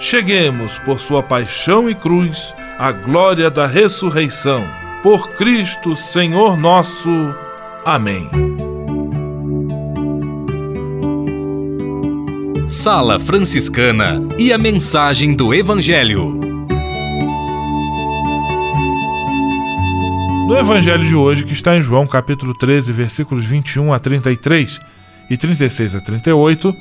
cheguemos, por sua paixão e cruz, à glória da ressurreição. Por Cristo, Senhor nosso. Amém. Sala Franciscana e a mensagem do Evangelho. No Evangelho de hoje, que está em João capítulo 13, versículos 21 a 33 e 36 a 38,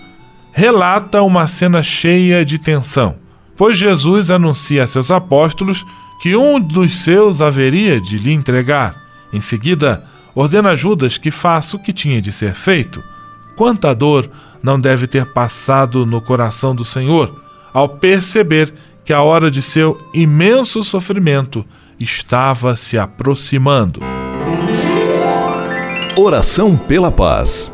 relata uma cena cheia de tensão, pois Jesus anuncia a seus apóstolos que um dos seus haveria de lhe entregar. Em seguida, ordena a Judas que faça o que tinha de ser feito. Quanta dor não deve ter passado no coração do Senhor ao perceber que a hora de seu imenso sofrimento estava se aproximando. Oração pela paz.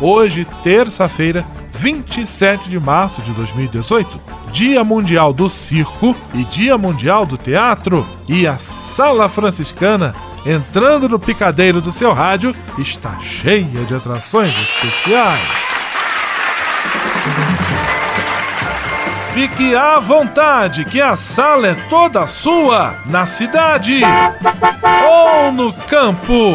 Hoje, terça-feira, 27 de março de 2018, Dia Mundial do Circo e Dia Mundial do Teatro. E a Sala Franciscana, entrando no picadeiro do seu rádio, está cheia de atrações especiais. Fique à vontade, que a sala é toda sua, na cidade ou no campo.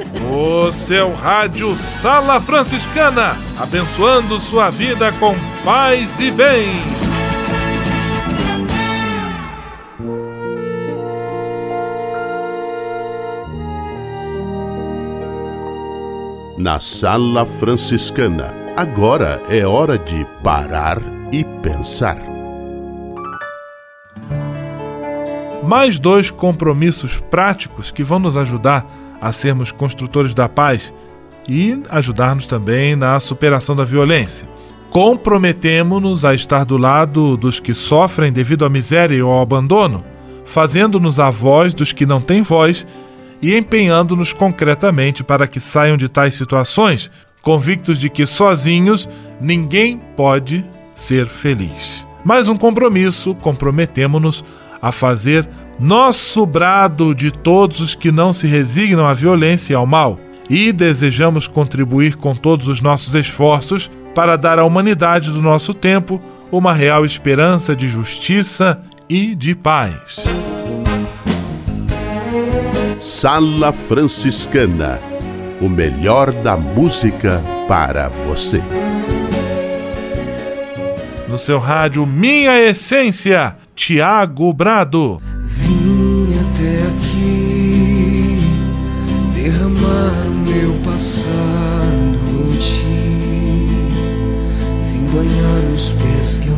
O seu rádio Sala Franciscana, abençoando sua vida com paz e bem. Na Sala Franciscana, agora é hora de parar e pensar. mais dois compromissos práticos que vão nos ajudar a sermos construtores da paz e ajudar-nos também na superação da violência. Comprometemo-nos a estar do lado dos que sofrem devido à miséria ou ao abandono, fazendo-nos a voz dos que não têm voz e empenhando-nos concretamente para que saiam de tais situações, convictos de que sozinhos ninguém pode ser feliz. Mais um compromisso, comprometemo-nos a fazer nosso brado de todos os que não se resignam à violência e ao mal, e desejamos contribuir com todos os nossos esforços para dar à humanidade do nosso tempo uma real esperança de justiça e de paz. Sala Franciscana o melhor da música para você. No seu rádio Minha Essência, Tiago Brado. Derramar o meu passado ti. Vim banhar os pés que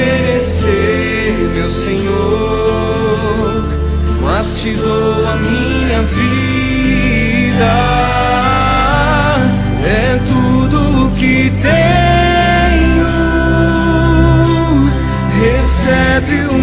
oferecer, meu Senhor, mas te dou a minha vida. É tudo que tenho. Recebe o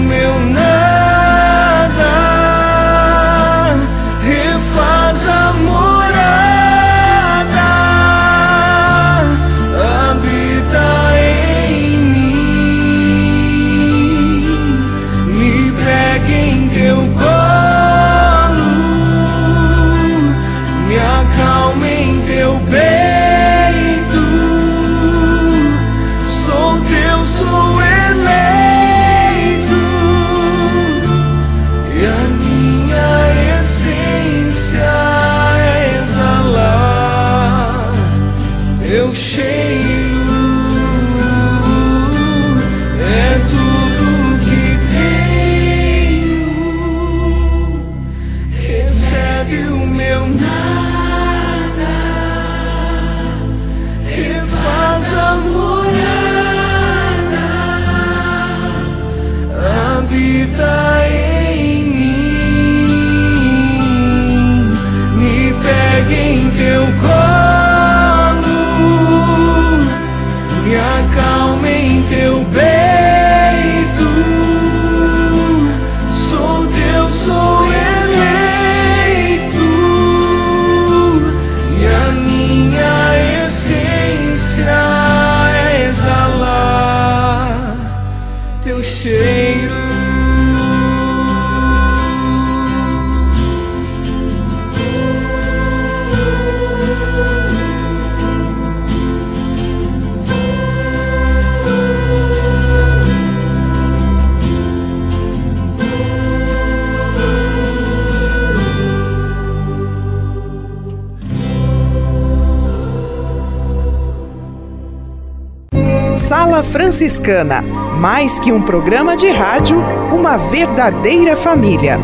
Sala Franciscana, mais que um programa de rádio, uma verdadeira família.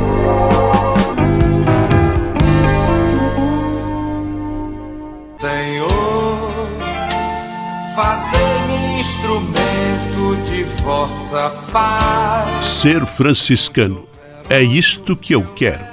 Senhor, fazei-me instrumento de vossa paz. Ser franciscano. É isto que eu quero.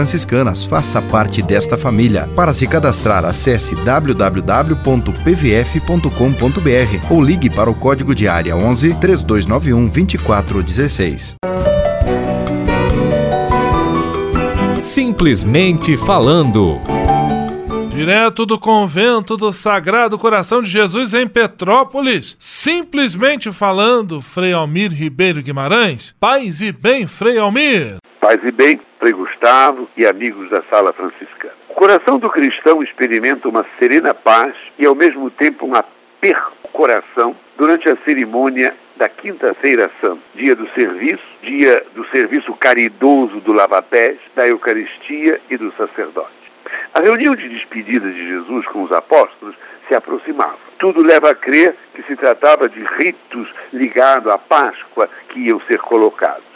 franciscanas. Faça parte desta família. Para se cadastrar, acesse www.pvf.com.br ou ligue para o código de área 11 3291 2416. Simplesmente falando. Direto do convento do Sagrado Coração de Jesus em Petrópolis, simplesmente falando, Frei Almir Ribeiro Guimarães. Paz e bem, Frei Almir. Paz e bem, Frei Gustavo e amigos da Sala Franciscana. O coração do cristão experimenta uma serena paz e, ao mesmo tempo, um aperto coração durante a cerimônia da Quinta-feira Santa, dia do serviço, dia do serviço caridoso do lava-pés, da Eucaristia e do sacerdote. A reunião de despedida de Jesus com os apóstolos se aproximava. Tudo leva a crer que se tratava de ritos ligados à Páscoa que iam ser colocados.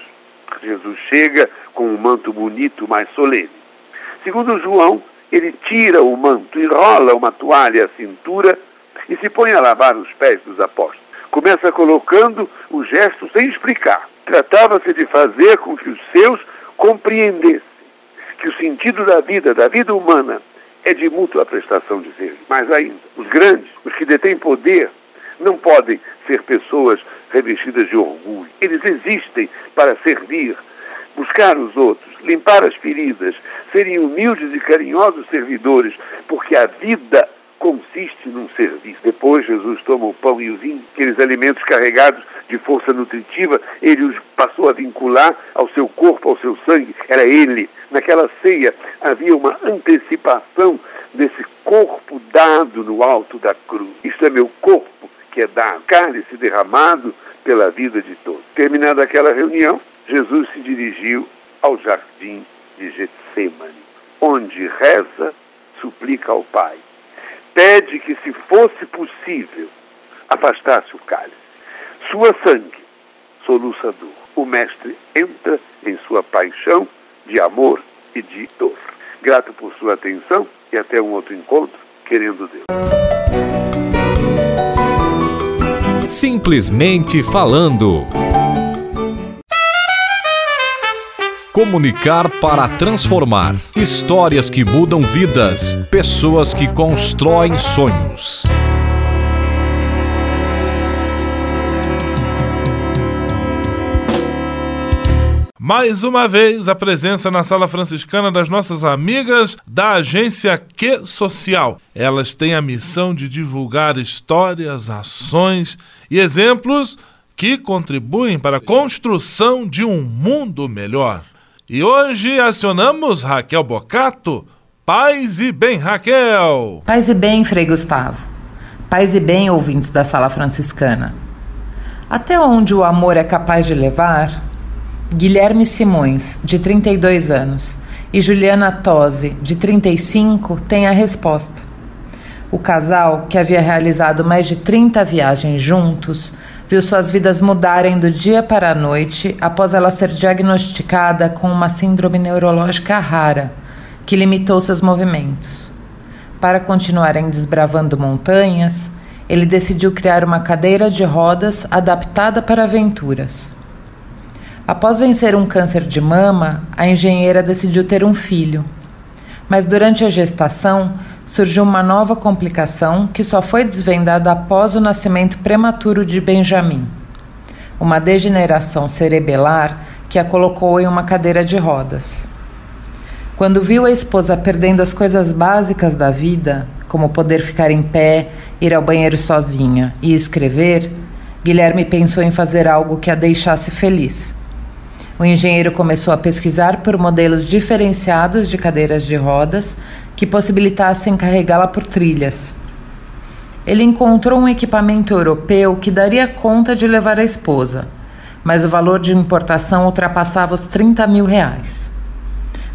Jesus chega com um manto bonito, mais solene. Segundo João, ele tira o manto, enrola uma toalha à cintura e se põe a lavar os pés dos apóstolos. Começa colocando o gesto sem explicar. Tratava-se de fazer com que os seus compreendessem que o sentido da vida, da vida humana, é de mútua prestação de serviço. Mais ainda, os grandes, os que detêm poder, não podem ser pessoas revestidas de orgulho. Eles existem para servir, buscar os outros, limpar as feridas, serem humildes e carinhosos servidores, porque a vida consiste num serviço. Depois Jesus toma o pão e o vinho, aqueles alimentos carregados de força nutritiva, ele os passou a vincular ao seu corpo, ao seu sangue, era ele. Naquela ceia havia uma antecipação desse corpo dado no alto da cruz. Isto é meu corpo que é dado, cálice derramado pela vida de todos. Terminada aquela reunião, Jesus se dirigiu ao jardim de Getsemane, onde reza, suplica ao Pai. Pede que, se fosse possível, afastasse o cálice. Sua sangue, soluçador. O Mestre entra em sua paixão de amor e de dor. Grato por sua atenção e até um outro encontro, querendo Deus. Simplesmente falando. Comunicar para transformar. Histórias que mudam vidas. Pessoas que constroem sonhos. Mais uma vez, a presença na sala franciscana das nossas amigas da agência Que Social. Elas têm a missão de divulgar histórias, ações e exemplos que contribuem para a construção de um mundo melhor. E hoje acionamos Raquel Bocato. Paz e bem, Raquel! Paz e bem, Frei Gustavo. Paz e bem, ouvintes da Sala Franciscana. Até onde o amor é capaz de levar? Guilherme Simões, de 32 anos, e Juliana Tosi, de 35, têm a resposta. O casal, que havia realizado mais de 30 viagens juntos, viu suas vidas mudarem do dia para a noite após ela ser diagnosticada com uma síndrome neurológica rara, que limitou seus movimentos. Para continuarem desbravando montanhas, ele decidiu criar uma cadeira de rodas adaptada para aventuras. Após vencer um câncer de mama, a engenheira decidiu ter um filho. Mas durante a gestação, surgiu uma nova complicação que só foi desvendada após o nascimento prematuro de Benjamin. Uma degeneração cerebelar que a colocou em uma cadeira de rodas. Quando viu a esposa perdendo as coisas básicas da vida, como poder ficar em pé, ir ao banheiro sozinha e escrever, Guilherme pensou em fazer algo que a deixasse feliz. O engenheiro começou a pesquisar por modelos diferenciados de cadeiras de rodas que possibilitassem carregá-la por trilhas. Ele encontrou um equipamento europeu que daria conta de levar a esposa, mas o valor de importação ultrapassava os 30 mil reais.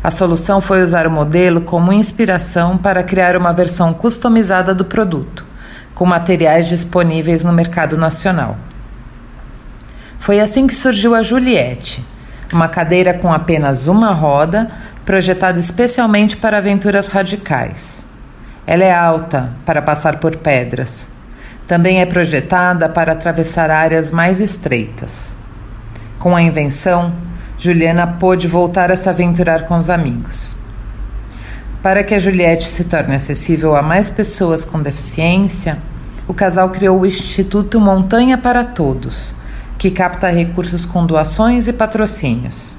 A solução foi usar o modelo como inspiração para criar uma versão customizada do produto, com materiais disponíveis no mercado nacional. Foi assim que surgiu a Juliette uma cadeira com apenas uma roda, projetada especialmente para aventuras radicais. Ela é alta para passar por pedras. Também é projetada para atravessar áreas mais estreitas. Com a invenção, Juliana pôde voltar a se aventurar com os amigos. Para que a Juliette se torne acessível a mais pessoas com deficiência, o casal criou o Instituto Montanha para Todos que capta recursos com doações e patrocínios.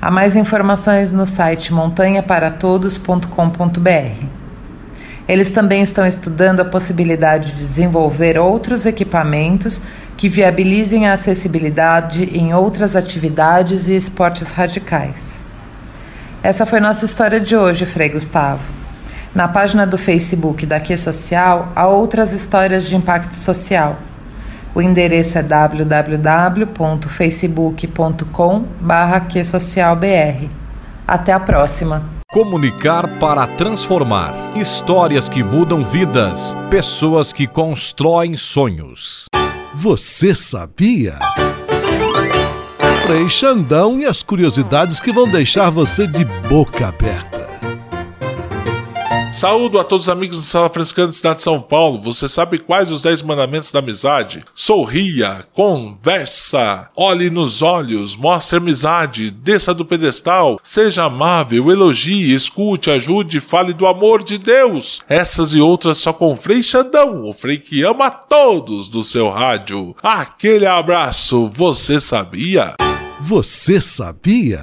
Há mais informações no site montanhaparatodos.com.br. Eles também estão estudando a possibilidade de desenvolver outros equipamentos que viabilizem a acessibilidade em outras atividades e esportes radicais. Essa foi nossa história de hoje, Frei Gustavo. Na página do Facebook da Que Social há outras histórias de impacto social. O endereço é www.facebook.com/qsocialbr. Até a próxima. Comunicar para transformar. Histórias que mudam vidas. Pessoas que constroem sonhos. Você sabia? Frei Xandão e as curiosidades que vão deixar você de boca aberta. Saúdo a todos os amigos do Sala Franciscana da cidade de São Paulo. Você sabe quais os 10 mandamentos da amizade? Sorria, conversa, olhe nos olhos, mostre amizade, desça do pedestal, seja amável, elogie, escute, ajude, fale do amor de Deus. Essas e outras só com o Frei Xandão, o Frei que ama todos do seu rádio. Aquele abraço, você sabia? Você sabia?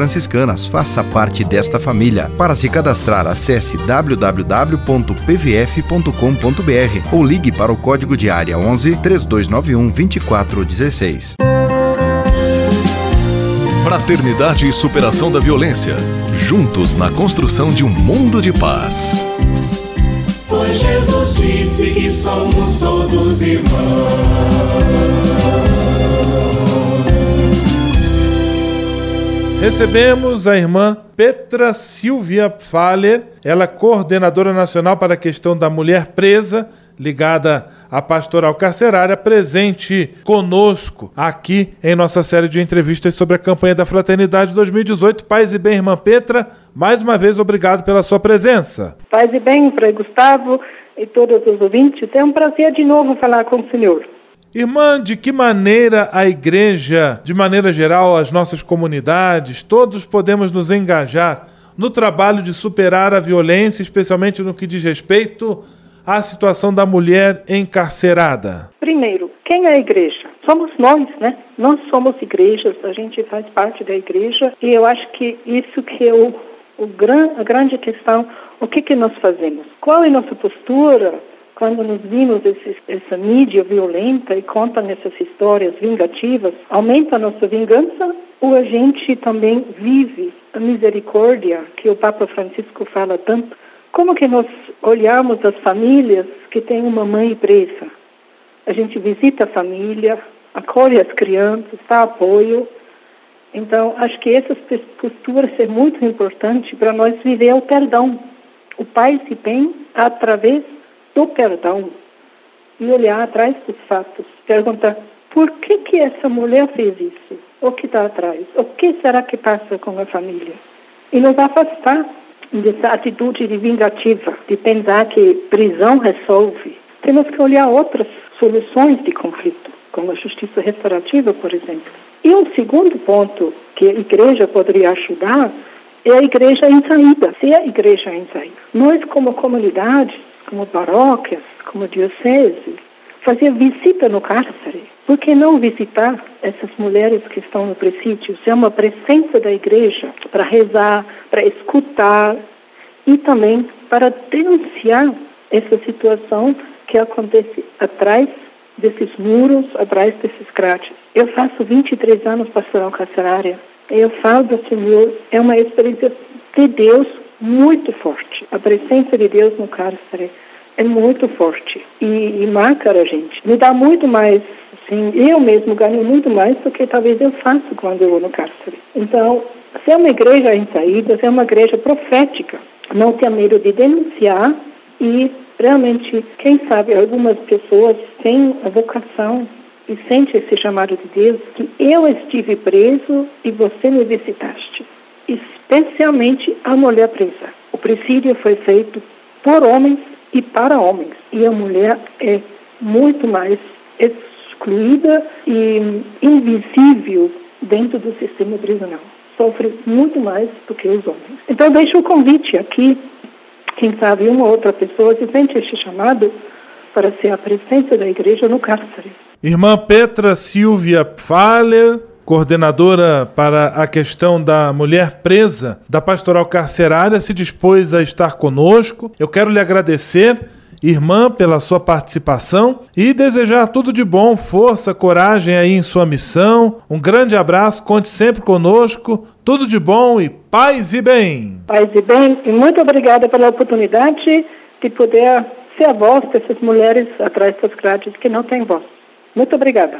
franciscanas. Faça parte desta família. Para se cadastrar, acesse www.pvf.com.br ou ligue para o código de área 11 3291 2416. Fraternidade e superação da violência. Juntos na construção de um mundo de paz. Pois Jesus disse que somos todos irmãos. Recebemos a irmã Petra Silvia Faller, ela é coordenadora nacional para a questão da mulher presa, ligada à pastoral carcerária, presente conosco aqui em nossa série de entrevistas sobre a campanha da Fraternidade 2018. Paz e bem, irmã Petra, mais uma vez obrigado pela sua presença. Paz e bem, Frei Gustavo e todos os ouvintes. É um prazer de novo falar com o senhor. Irmã, de que maneira a igreja, de maneira geral, as nossas comunidades, todos podemos nos engajar no trabalho de superar a violência, especialmente no que diz respeito à situação da mulher encarcerada? Primeiro, quem é a igreja? Somos nós, né? Nós somos igrejas, a gente faz parte da igreja e eu acho que isso que é o, o gran, a grande questão, o que, que nós fazemos? Qual é a nossa postura quando nos vimos esse, essa mídia violenta e contam essas histórias vingativas, aumenta a nossa vingança ou a gente também vive a misericórdia que o Papa Francisco fala tanto? Como que nós olhamos as famílias que têm uma mãe presa? A gente visita a família, acolhe as crianças, dá apoio. Então, acho que essas posturas é muito importante para nós viver o perdão. O Pai se bem através do perdão e olhar atrás dos fatos, perguntar por que que essa mulher fez isso? O que está atrás? O que será que passa com a família? E nos afastar dessa atitude de vingativa, de pensar que prisão resolve. Temos que olhar outras soluções de conflito, como a justiça restaurativa, por exemplo. E um segundo ponto que a igreja poderia ajudar é a igreja em saída, ser a igreja em saída. Nós, como comunidade, como paróquias, como diocese, fazia visita no cárcere. Por que não visitar essas mulheres que estão no presídio? Ser uma presença da igreja para rezar, para escutar e também para denunciar essa situação que acontece atrás desses muros, atrás desses grades. Eu faço 23 anos pastoral carcerária. Eu falo do Senhor, é uma experiência de Deus muito forte. A presença de Deus no cárcere é muito forte e, e marca a gente. Me dá muito mais, assim, eu mesmo ganho muito mais do que talvez eu faço quando eu vou no cárcere. Então, se é uma igreja em saída, se é uma igreja profética, não tenha medo de denunciar e realmente, quem sabe, algumas pessoas têm a vocação e sente esse chamado de Deus que eu estive preso e você me visitaste. Especialmente a mulher presa. O presídio foi feito por homens e para homens. E a mulher é muito mais excluída e invisível dentro do sistema prisional. Sofre muito mais do que os homens. Então, deixo o convite aqui, quem sabe uma outra pessoa que sente este chamado para ser a presença da igreja no cárcere. Irmã Petra Silvia Pfaller, coordenadora para a questão da mulher presa da pastoral carcerária, se dispôs a estar conosco. Eu quero lhe agradecer, irmã, pela sua participação e desejar tudo de bom, força, coragem aí em sua missão. Um grande abraço, conte sempre conosco. Tudo de bom e paz e bem. Paz e bem, e muito obrigada pela oportunidade de poder ser a voz dessas mulheres atrás das grades que não têm voz. Muito obrigada.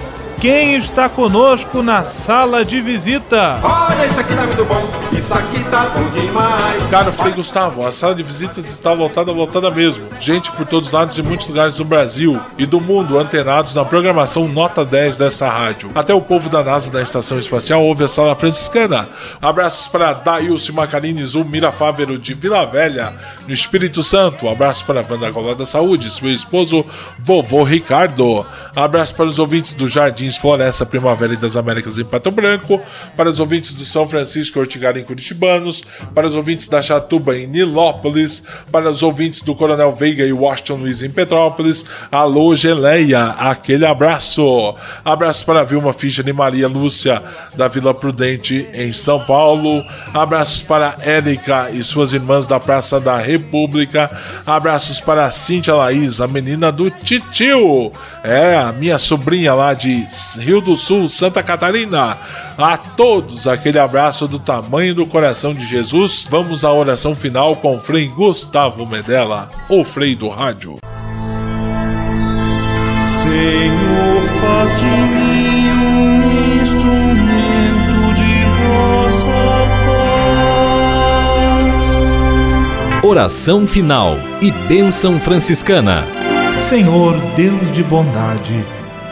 quem está conosco na sala de visita? Olha, isso aqui tá muito bom, isso aqui tá bom demais. Cara, Frei Gustavo, a sala de visitas está lotada, lotada mesmo. Gente por todos os lados e muitos lugares do Brasil e do mundo antenados na programação Nota 10 desta rádio. Até o povo da NASA da Estação Espacial ouve a sala franciscana. Abraços para Dailson Macarini Zulmira Fávero de Vila Velha, no Espírito Santo. Abraço para Wanda Gola da Saúde, seu esposo, vovô Ricardo. Abraço para os ouvintes do Jardins Floresta Primavera e das Américas em Pato Branco, para os ouvintes do São Francisco Ortigara em Curitibanos, para os ouvintes da Chatuba em Nilópolis, para os ouvintes do Coronel Veiga e Washington Luiz em Petrópolis. Alô, Geleia, aquele abraço. Abraço para Vilma Fischer e Maria Lúcia da Vila Prudente em São Paulo. Abraços para Érica e suas irmãs da Praça da República. Abraços para Cíntia Laís, a menina do Titio. É, a minha sobrinha lá de Rio do Sul, Santa Catarina. A todos aquele abraço do tamanho do coração de Jesus. Vamos à oração final com o Frei Gustavo Medella, o Frei do Rádio. Senhor, faz de mim um instrumento de vossa paz. Oração final e bênção franciscana. Senhor, Deus de bondade,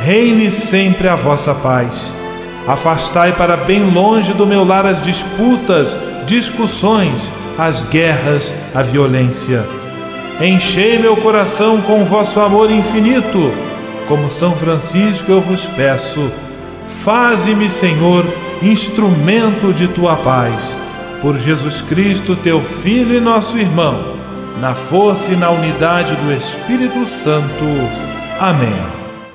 reine sempre a vossa paz. Afastai para bem longe do meu lar as disputas, discussões, as guerras, a violência. Enchei meu coração com vosso amor infinito. Como São Francisco eu vos peço, faze-me, Senhor, instrumento de tua paz. Por Jesus Cristo, teu Filho e nosso irmão, na força e na unidade do Espírito Santo. Amém.